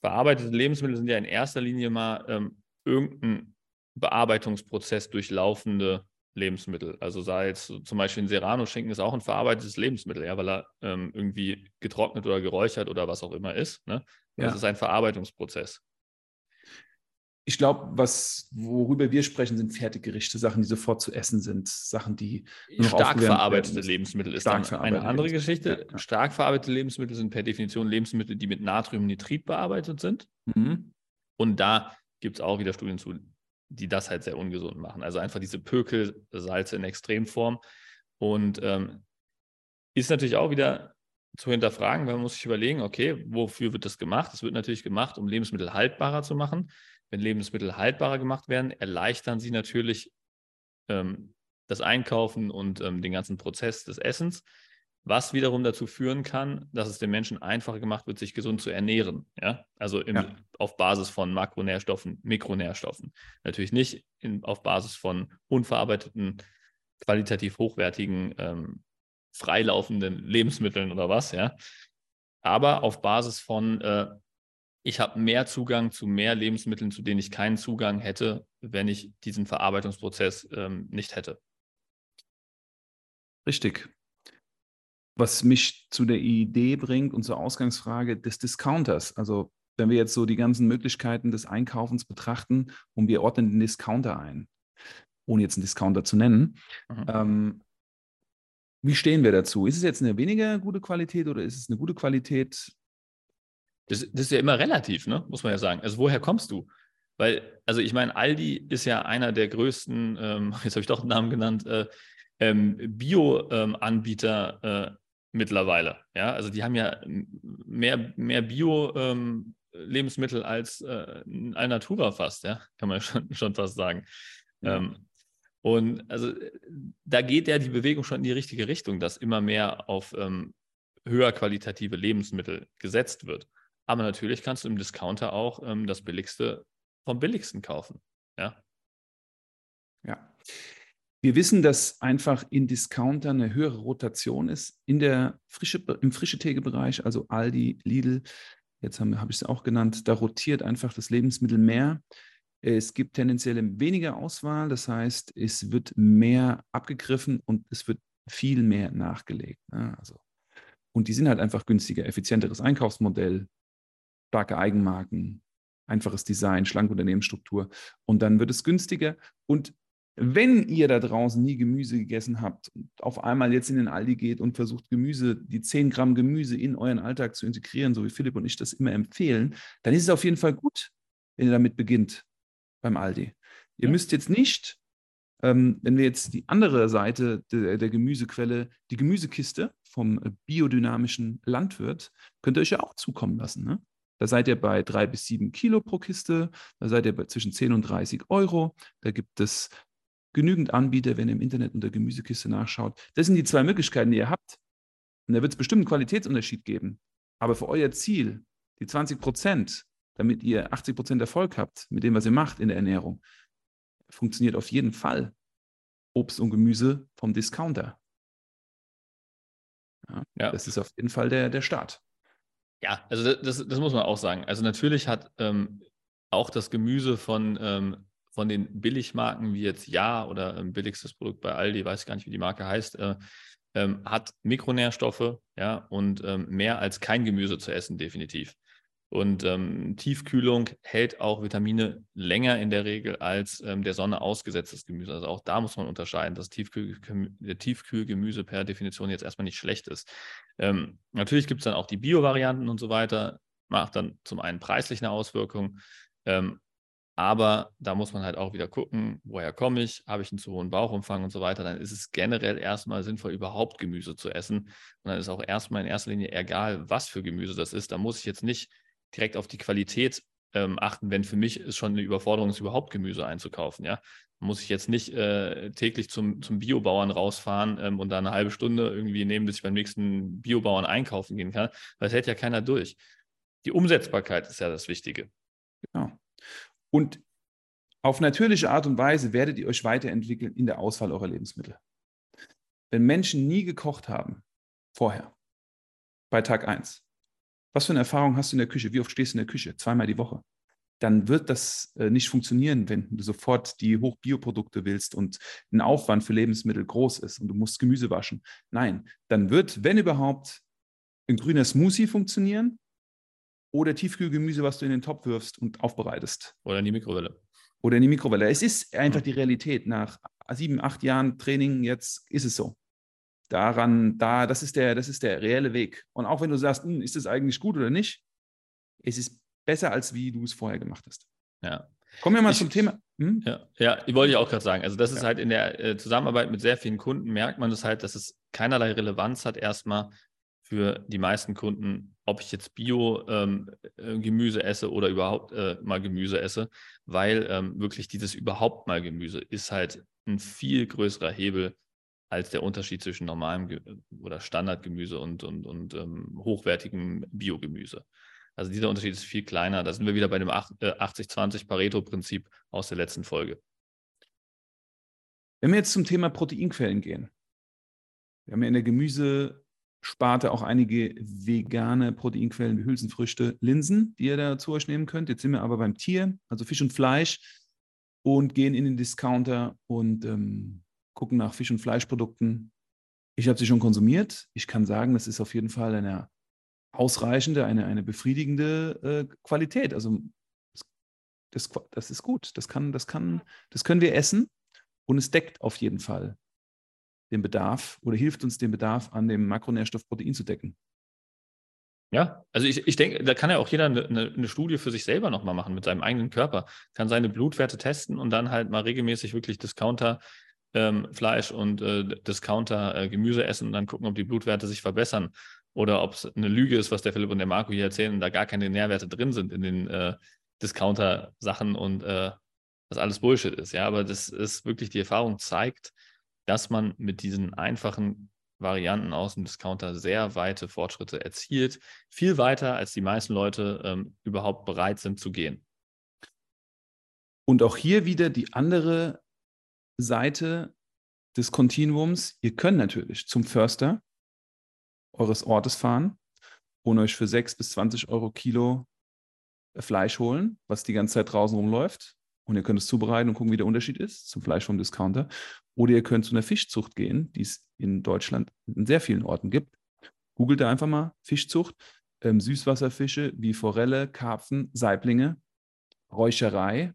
Verarbeitete Lebensmittel sind ja in erster Linie mal ähm, irgendein Bearbeitungsprozess durchlaufende Lebensmittel. Also sei jetzt zum Beispiel ein Serrano-Schinken ist auch ein verarbeitetes Lebensmittel, ja, weil er ähm, irgendwie getrocknet oder geräuchert oder was auch immer ist. Ne? Ja. Das ist ein Verarbeitungsprozess ich glaube, was worüber wir sprechen, sind Fertiggerichte, Sachen, die sofort zu essen sind, Sachen, die stark verarbeitete Lebensmittel ist stark dann eine andere Geschichte. Ja. Stark verarbeitete Lebensmittel sind per Definition Lebensmittel, die mit Natriumnitrit bearbeitet sind. Mhm. Und da gibt es auch wieder Studien zu, die das halt sehr ungesund machen. Also einfach diese Pökelsalze in Extremform. Und ähm, ist natürlich auch wieder zu hinterfragen, weil man muss sich überlegen, okay, wofür wird das gemacht? Es wird natürlich gemacht, um Lebensmittel haltbarer zu machen wenn Lebensmittel haltbarer gemacht werden, erleichtern sie natürlich ähm, das Einkaufen und ähm, den ganzen Prozess des Essens, was wiederum dazu führen kann, dass es den Menschen einfacher gemacht wird, sich gesund zu ernähren. Ja? Also im, ja. auf Basis von Makronährstoffen, Mikronährstoffen. Natürlich nicht in, auf Basis von unverarbeiteten, qualitativ hochwertigen, ähm, freilaufenden Lebensmitteln oder was, ja. Aber auf Basis von äh, ich habe mehr Zugang zu mehr Lebensmitteln, zu denen ich keinen Zugang hätte, wenn ich diesen Verarbeitungsprozess ähm, nicht hätte. Richtig. Was mich zu der Idee bringt und zur Ausgangsfrage des Discounters. Also wenn wir jetzt so die ganzen Möglichkeiten des Einkaufens betrachten und wir ordnen den Discounter ein, ohne jetzt einen Discounter zu nennen, mhm. ähm, wie stehen wir dazu? Ist es jetzt eine weniger gute Qualität oder ist es eine gute Qualität? Das, das ist ja immer relativ, ne? muss man ja sagen. Also woher kommst du? Weil, also ich meine, Aldi ist ja einer der größten, ähm, jetzt habe ich doch den Namen genannt, äh, ähm, Bio-Anbieter ähm, äh, mittlerweile. Ja, also die haben ja mehr, mehr Bio-Lebensmittel ähm, als äh, Alnatura fast, ja, kann man schon, schon fast sagen. Ja. Ähm, und also da geht ja die Bewegung schon in die richtige Richtung, dass immer mehr auf ähm, höher qualitative Lebensmittel gesetzt wird. Aber natürlich kannst du im Discounter auch ähm, das Billigste vom Billigsten kaufen. Ja. Ja. Wir wissen, dass einfach in Discounter eine höhere Rotation ist in der frische, im frische Tegebereich, also Aldi, Lidl, jetzt habe hab ich es auch genannt, da rotiert einfach das Lebensmittel mehr. Es gibt tendenziell weniger Auswahl, das heißt, es wird mehr abgegriffen und es wird viel mehr nachgelegt. Ne? Also, und die sind halt einfach günstiger, effizienteres Einkaufsmodell, starke Eigenmarken, einfaches Design, schlanke Unternehmensstruktur und dann wird es günstiger. Und wenn ihr da draußen nie Gemüse gegessen habt und auf einmal jetzt in den Aldi geht und versucht, Gemüse, die 10 Gramm Gemüse in euren Alltag zu integrieren, so wie Philipp und ich das immer empfehlen, dann ist es auf jeden Fall gut, wenn ihr damit beginnt beim Aldi. Ihr ja. müsst jetzt nicht, ähm, wenn wir jetzt die andere Seite der, der Gemüsequelle, die Gemüsekiste vom biodynamischen Landwirt, könnt ihr euch ja auch zukommen lassen. Ne? Da seid ihr bei drei bis sieben Kilo pro Kiste, da seid ihr bei zwischen 10 und 30 Euro. Da gibt es genügend Anbieter, wenn ihr im Internet unter Gemüsekiste nachschaut. Das sind die zwei Möglichkeiten, die ihr habt. Und da wird es bestimmt einen Qualitätsunterschied geben. Aber für euer Ziel, die 20 Prozent, damit ihr 80 Prozent Erfolg habt mit dem, was ihr macht in der Ernährung, funktioniert auf jeden Fall Obst und Gemüse vom Discounter. Ja, ja. Das ist auf jeden Fall der, der Start. Ja, also das, das muss man auch sagen. Also natürlich hat ähm, auch das Gemüse von, ähm, von den Billigmarken wie jetzt Ja oder ähm, billigstes Produkt bei Aldi, weiß ich gar nicht, wie die Marke heißt, äh, ähm, hat Mikronährstoffe ja, und ähm, mehr als kein Gemüse zu essen, definitiv. Und ähm, Tiefkühlung hält auch Vitamine länger in der Regel als ähm, der Sonne ausgesetztes Gemüse. Also auch da muss man unterscheiden, dass Tiefkühl, Tiefkühlgemüse per Definition jetzt erstmal nicht schlecht ist. Ähm, natürlich gibt es dann auch die Bio-Varianten und so weiter, macht dann zum einen preislich eine Auswirkung. Ähm, aber da muss man halt auch wieder gucken, woher komme ich, habe ich einen zu hohen Bauchumfang und so weiter. Dann ist es generell erstmal sinnvoll, überhaupt Gemüse zu essen. Und dann ist auch erstmal in erster Linie egal, was für Gemüse das ist. Da muss ich jetzt nicht direkt auf die Qualität ähm, achten, wenn für mich es schon eine Überforderung ist, überhaupt Gemüse einzukaufen. Ja? Muss ich jetzt nicht äh, täglich zum, zum Biobauern rausfahren ähm, und da eine halbe Stunde irgendwie nehmen, bis ich beim nächsten Biobauern einkaufen gehen kann, weil es hält ja keiner durch. Die Umsetzbarkeit ist ja das Wichtige. Genau. Und auf natürliche Art und Weise werdet ihr euch weiterentwickeln in der Auswahl eurer Lebensmittel. Wenn Menschen nie gekocht haben, vorher, bei Tag 1, was für eine Erfahrung hast du in der Küche? Wie oft stehst du in der Küche? Zweimal die Woche. Dann wird das äh, nicht funktionieren, wenn du sofort die Hochbioprodukte willst und ein Aufwand für Lebensmittel groß ist und du musst Gemüse waschen. Nein, dann wird, wenn überhaupt, ein grüner Smoothie funktionieren oder Tiefkühlgemüse, was du in den Topf wirfst und aufbereitest. Oder in die Mikrowelle. Oder in die Mikrowelle. Es ist einfach die Realität. Nach sieben, acht Jahren Training jetzt ist es so daran, da, das ist der, das ist der reelle Weg. Und auch wenn du sagst, hm, ist das eigentlich gut oder nicht, es ist besser, als wie du es vorher gemacht hast. Ja. Kommen wir mal ich, zum Thema. Hm? Ja, ja, wollte ich auch gerade sagen. Also, das ist ja. halt in der äh, Zusammenarbeit mit sehr vielen Kunden, merkt man das halt, dass es keinerlei Relevanz hat, erstmal für die meisten Kunden, ob ich jetzt Bio-Gemüse ähm, esse oder überhaupt äh, mal Gemüse esse, weil ähm, wirklich dieses überhaupt mal Gemüse ist halt ein viel größerer Hebel als der Unterschied zwischen normalem Ge oder Standardgemüse und, und, und ähm, hochwertigem Biogemüse. Also dieser Unterschied ist viel kleiner. Da sind wir wieder bei dem 80-20 äh, Pareto-Prinzip aus der letzten Folge. Wenn wir jetzt zum Thema Proteinquellen gehen, wir haben ja in der Gemüsesparte auch einige vegane Proteinquellen wie Hülsenfrüchte, Linsen, die ihr da zu euch nehmen könnt. Jetzt sind wir aber beim Tier, also Fisch und Fleisch und gehen in den Discounter und ähm, gucken nach Fisch- und Fleischprodukten. Ich habe sie schon konsumiert. Ich kann sagen, das ist auf jeden Fall eine ausreichende, eine, eine befriedigende äh, Qualität. Also das, das ist gut. Das, kann, das, kann, das können wir essen und es deckt auf jeden Fall den Bedarf oder hilft uns den Bedarf an dem Makronährstoff Protein zu decken. Ja, also ich, ich denke, da kann ja auch jeder eine, eine Studie für sich selber nochmal machen mit seinem eigenen Körper, kann seine Blutwerte testen und dann halt mal regelmäßig wirklich Discounter ähm, Fleisch und äh, Discounter äh, Gemüse essen und dann gucken, ob die Blutwerte sich verbessern oder ob es eine Lüge ist, was der Philipp und der Marco hier erzählen da gar keine Nährwerte drin sind in den äh, Discounter-Sachen und äh, das alles Bullshit ist. Ja, aber das ist wirklich, die Erfahrung zeigt, dass man mit diesen einfachen Varianten aus dem Discounter sehr weite Fortschritte erzielt. Viel weiter, als die meisten Leute ähm, überhaupt bereit sind zu gehen. Und auch hier wieder die andere Seite des Kontinuums. Ihr könnt natürlich zum Förster eures Ortes fahren und euch für 6 bis 20 Euro Kilo Fleisch holen, was die ganze Zeit draußen rumläuft. Und ihr könnt es zubereiten und gucken, wie der Unterschied ist zum Fleisch vom Discounter. Oder ihr könnt zu einer Fischzucht gehen, die es in Deutschland in sehr vielen Orten gibt. Googelt da einfach mal Fischzucht. Ähm, Süßwasserfische wie Forelle, Karpfen, Saiblinge, Räucherei,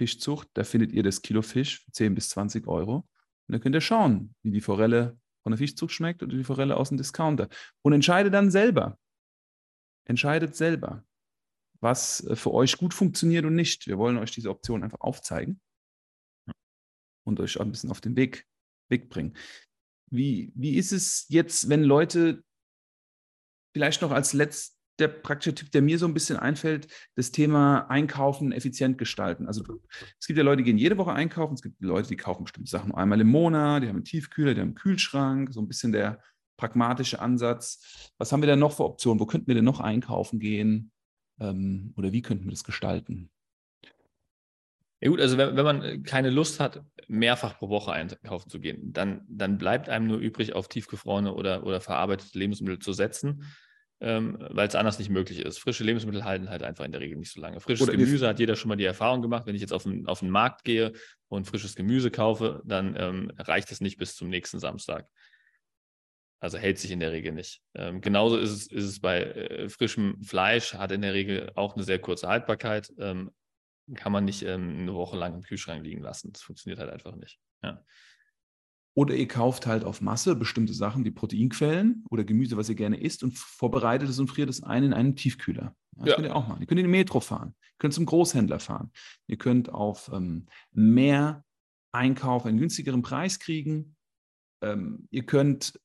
Fischzucht. Da findet ihr das Kilo Fisch für 10 bis 20 Euro. Und dann könnt ihr schauen, wie die Forelle von der Fischzucht schmeckt oder die Forelle aus dem Discounter. Und entscheidet dann selber. Entscheidet selber was äh, für euch gut funktioniert und nicht. Wir wollen euch diese Option einfach aufzeigen und euch ein bisschen auf den Weg, Weg bringen. Wie, wie ist es jetzt, wenn Leute vielleicht noch als letzter praktische Tipp, der mir so ein bisschen einfällt, das Thema Einkaufen effizient gestalten. Also es gibt ja Leute, die gehen jede Woche einkaufen, es gibt Leute, die kaufen bestimmte Sachen einmal im Monat, die haben einen Tiefkühler, die haben einen Kühlschrank, so ein bisschen der pragmatische Ansatz. Was haben wir denn noch für Optionen? Wo könnten wir denn noch einkaufen gehen? Ähm, oder wie könnten wir das gestalten? Ja gut, also wenn, wenn, man keine Lust hat, mehrfach pro Woche einkaufen zu gehen, dann, dann bleibt einem nur übrig, auf tiefgefrorene oder, oder verarbeitete Lebensmittel zu setzen, ähm, weil es anders nicht möglich ist. Frische Lebensmittel halten halt einfach in der Regel nicht so lange. Frisches oder Gemüse hat jeder schon mal die Erfahrung gemacht, wenn ich jetzt auf den, auf den Markt gehe und frisches Gemüse kaufe, dann ähm, reicht es nicht bis zum nächsten Samstag. Also hält sich in der Regel nicht. Ähm, genauso ist es, ist es bei äh, frischem Fleisch, hat in der Regel auch eine sehr kurze Haltbarkeit. Ähm, kann man nicht ähm, eine Woche lang im Kühlschrank liegen lassen. Das funktioniert halt einfach nicht. Ja. Oder ihr kauft halt auf Masse bestimmte Sachen wie Proteinquellen oder Gemüse, was ihr gerne isst, und vorbereitet es und friert es ein in einen Tiefkühler. Das ja. könnt ihr auch machen. Ihr könnt in die Metro fahren. Ihr könnt zum Großhändler fahren. Ihr könnt auf ähm, mehr Einkauf einen günstigeren Preis kriegen. Ähm, ihr könnt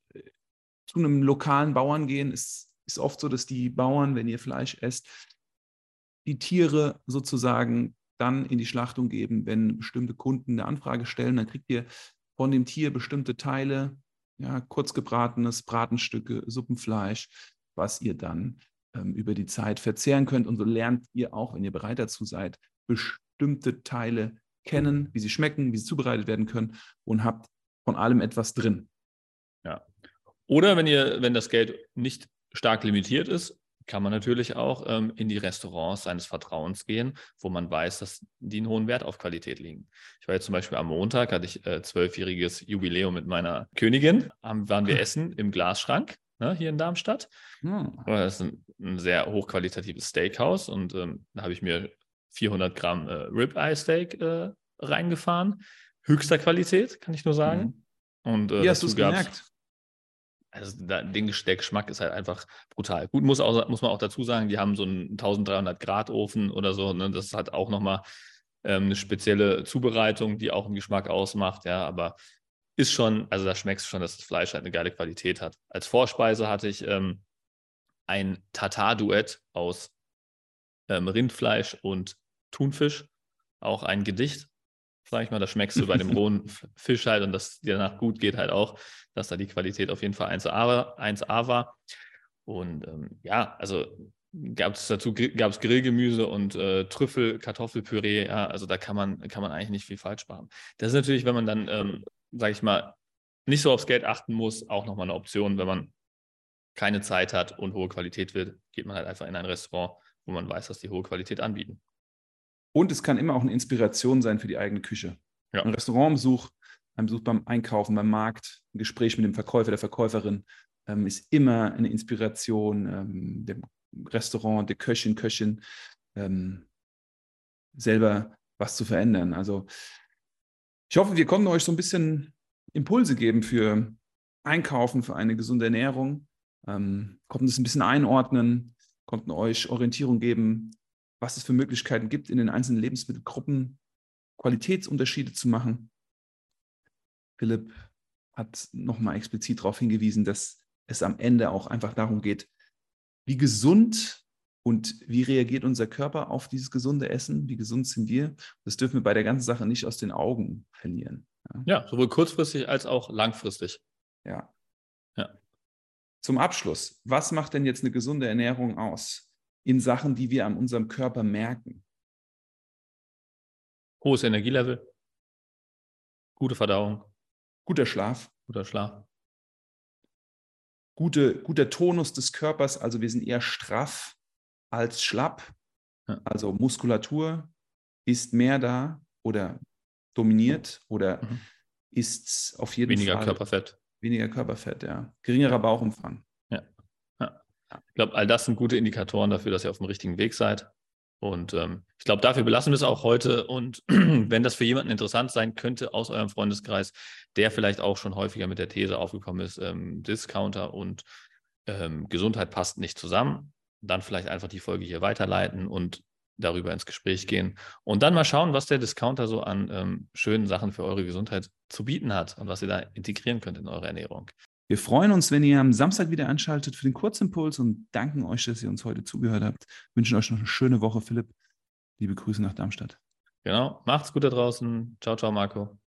zu einem lokalen Bauern gehen, ist, ist oft so, dass die Bauern, wenn ihr Fleisch esst, die Tiere sozusagen dann in die Schlachtung geben, wenn bestimmte Kunden eine Anfrage stellen, dann kriegt ihr von dem Tier bestimmte Teile, ja, kurzgebratenes, Bratenstücke, Suppenfleisch, was ihr dann ähm, über die Zeit verzehren könnt. Und so lernt ihr auch, wenn ihr bereit dazu seid, bestimmte Teile kennen, wie sie schmecken, wie sie zubereitet werden können und habt von allem etwas drin. Ja, oder wenn ihr, wenn das Geld nicht stark limitiert ist, kann man natürlich auch ähm, in die Restaurants seines Vertrauens gehen, wo man weiß, dass die einen hohen Wert auf Qualität legen. Ich war jetzt zum Beispiel am Montag, hatte ich äh, zwölfjähriges äh, Jubiläum mit meiner Königin, haben, waren wir essen im Glasschrank ne, hier in Darmstadt. Hm. Das ist ein, ein, sehr hochqualitatives Steakhouse und ähm, da habe ich mir 400 Gramm äh, Ribeye Steak äh, reingefahren. Höchster Qualität, kann ich nur sagen. Mhm. Und, äh, Wie hast du es gemerkt? Also der, der Geschmack ist halt einfach brutal. Gut, muss, auch, muss man auch dazu sagen, die haben so einen 1300 Grad Ofen oder so. Ne? Das hat auch nochmal ähm, eine spezielle Zubereitung, die auch einen Geschmack ausmacht. Ja, aber ist schon, also da schmeckst du schon, dass das Fleisch halt eine geile Qualität hat. Als Vorspeise hatte ich ähm, ein Tatar-Duett aus ähm, Rindfleisch und Thunfisch, auch ein Gedicht sag ich mal, da schmeckst du bei dem rohen Fisch halt und dass dir danach gut geht halt auch, dass da die Qualität auf jeden Fall 1A war. 1A war. Und ähm, ja, also gab es dazu gab es Grillgemüse und äh, Trüffel, Kartoffelpüree, ja, also da kann man, kann man eigentlich nicht viel falsch machen. Das ist natürlich, wenn man dann, ähm, sage ich mal, nicht so aufs Geld achten muss, auch nochmal eine Option, wenn man keine Zeit hat und hohe Qualität will, geht man halt einfach in ein Restaurant, wo man weiß, dass die hohe Qualität anbieten. Und es kann immer auch eine Inspiration sein für die eigene Küche. Ja. Ein Restaurantbesuch ein Besuch beim Einkaufen, beim Markt, ein Gespräch mit dem Verkäufer, der Verkäuferin ähm, ist immer eine Inspiration. Ähm, dem Restaurant, der Köchin, Köchin, ähm, selber was zu verändern. Also ich hoffe, wir konnten euch so ein bisschen Impulse geben für Einkaufen, für eine gesunde Ernährung, ähm, konnten es ein bisschen einordnen, konnten euch Orientierung geben, was es für Möglichkeiten gibt, in den einzelnen Lebensmittelgruppen Qualitätsunterschiede zu machen. Philipp hat nochmal explizit darauf hingewiesen, dass es am Ende auch einfach darum geht, wie gesund und wie reagiert unser Körper auf dieses gesunde Essen, wie gesund sind wir. Das dürfen wir bei der ganzen Sache nicht aus den Augen verlieren. Ja, ja sowohl kurzfristig als auch langfristig. Ja. ja. Zum Abschluss, was macht denn jetzt eine gesunde Ernährung aus in Sachen, die wir an unserem Körper merken? Hohes Energielevel, gute Verdauung, guter Schlaf, guter Schlaf, gute, guter Tonus des Körpers, also wir sind eher straff als schlapp. Ja. Also Muskulatur ist mehr da oder dominiert oder mhm. ist auf jeden weniger Fall weniger Körperfett. Weniger Körperfett, ja. Geringerer Bauchumfang. Ich glaube, all das sind gute Indikatoren dafür, dass ihr auf dem richtigen Weg seid. Und ähm, ich glaube, dafür belassen wir es auch heute. Und wenn das für jemanden interessant sein könnte aus eurem Freundeskreis, der vielleicht auch schon häufiger mit der These aufgekommen ist, ähm, Discounter und ähm, Gesundheit passt nicht zusammen, dann vielleicht einfach die Folge hier weiterleiten und darüber ins Gespräch gehen und dann mal schauen, was der Discounter so an ähm, schönen Sachen für eure Gesundheit zu bieten hat und was ihr da integrieren könnt in eure Ernährung. Wir freuen uns, wenn ihr am Samstag wieder anschaltet für den Kurzimpuls und danken euch, dass ihr uns heute zugehört habt. Wünschen euch noch eine schöne Woche, Philipp. Liebe Grüße nach Darmstadt. Genau. Macht's gut da draußen. Ciao, ciao, Marco.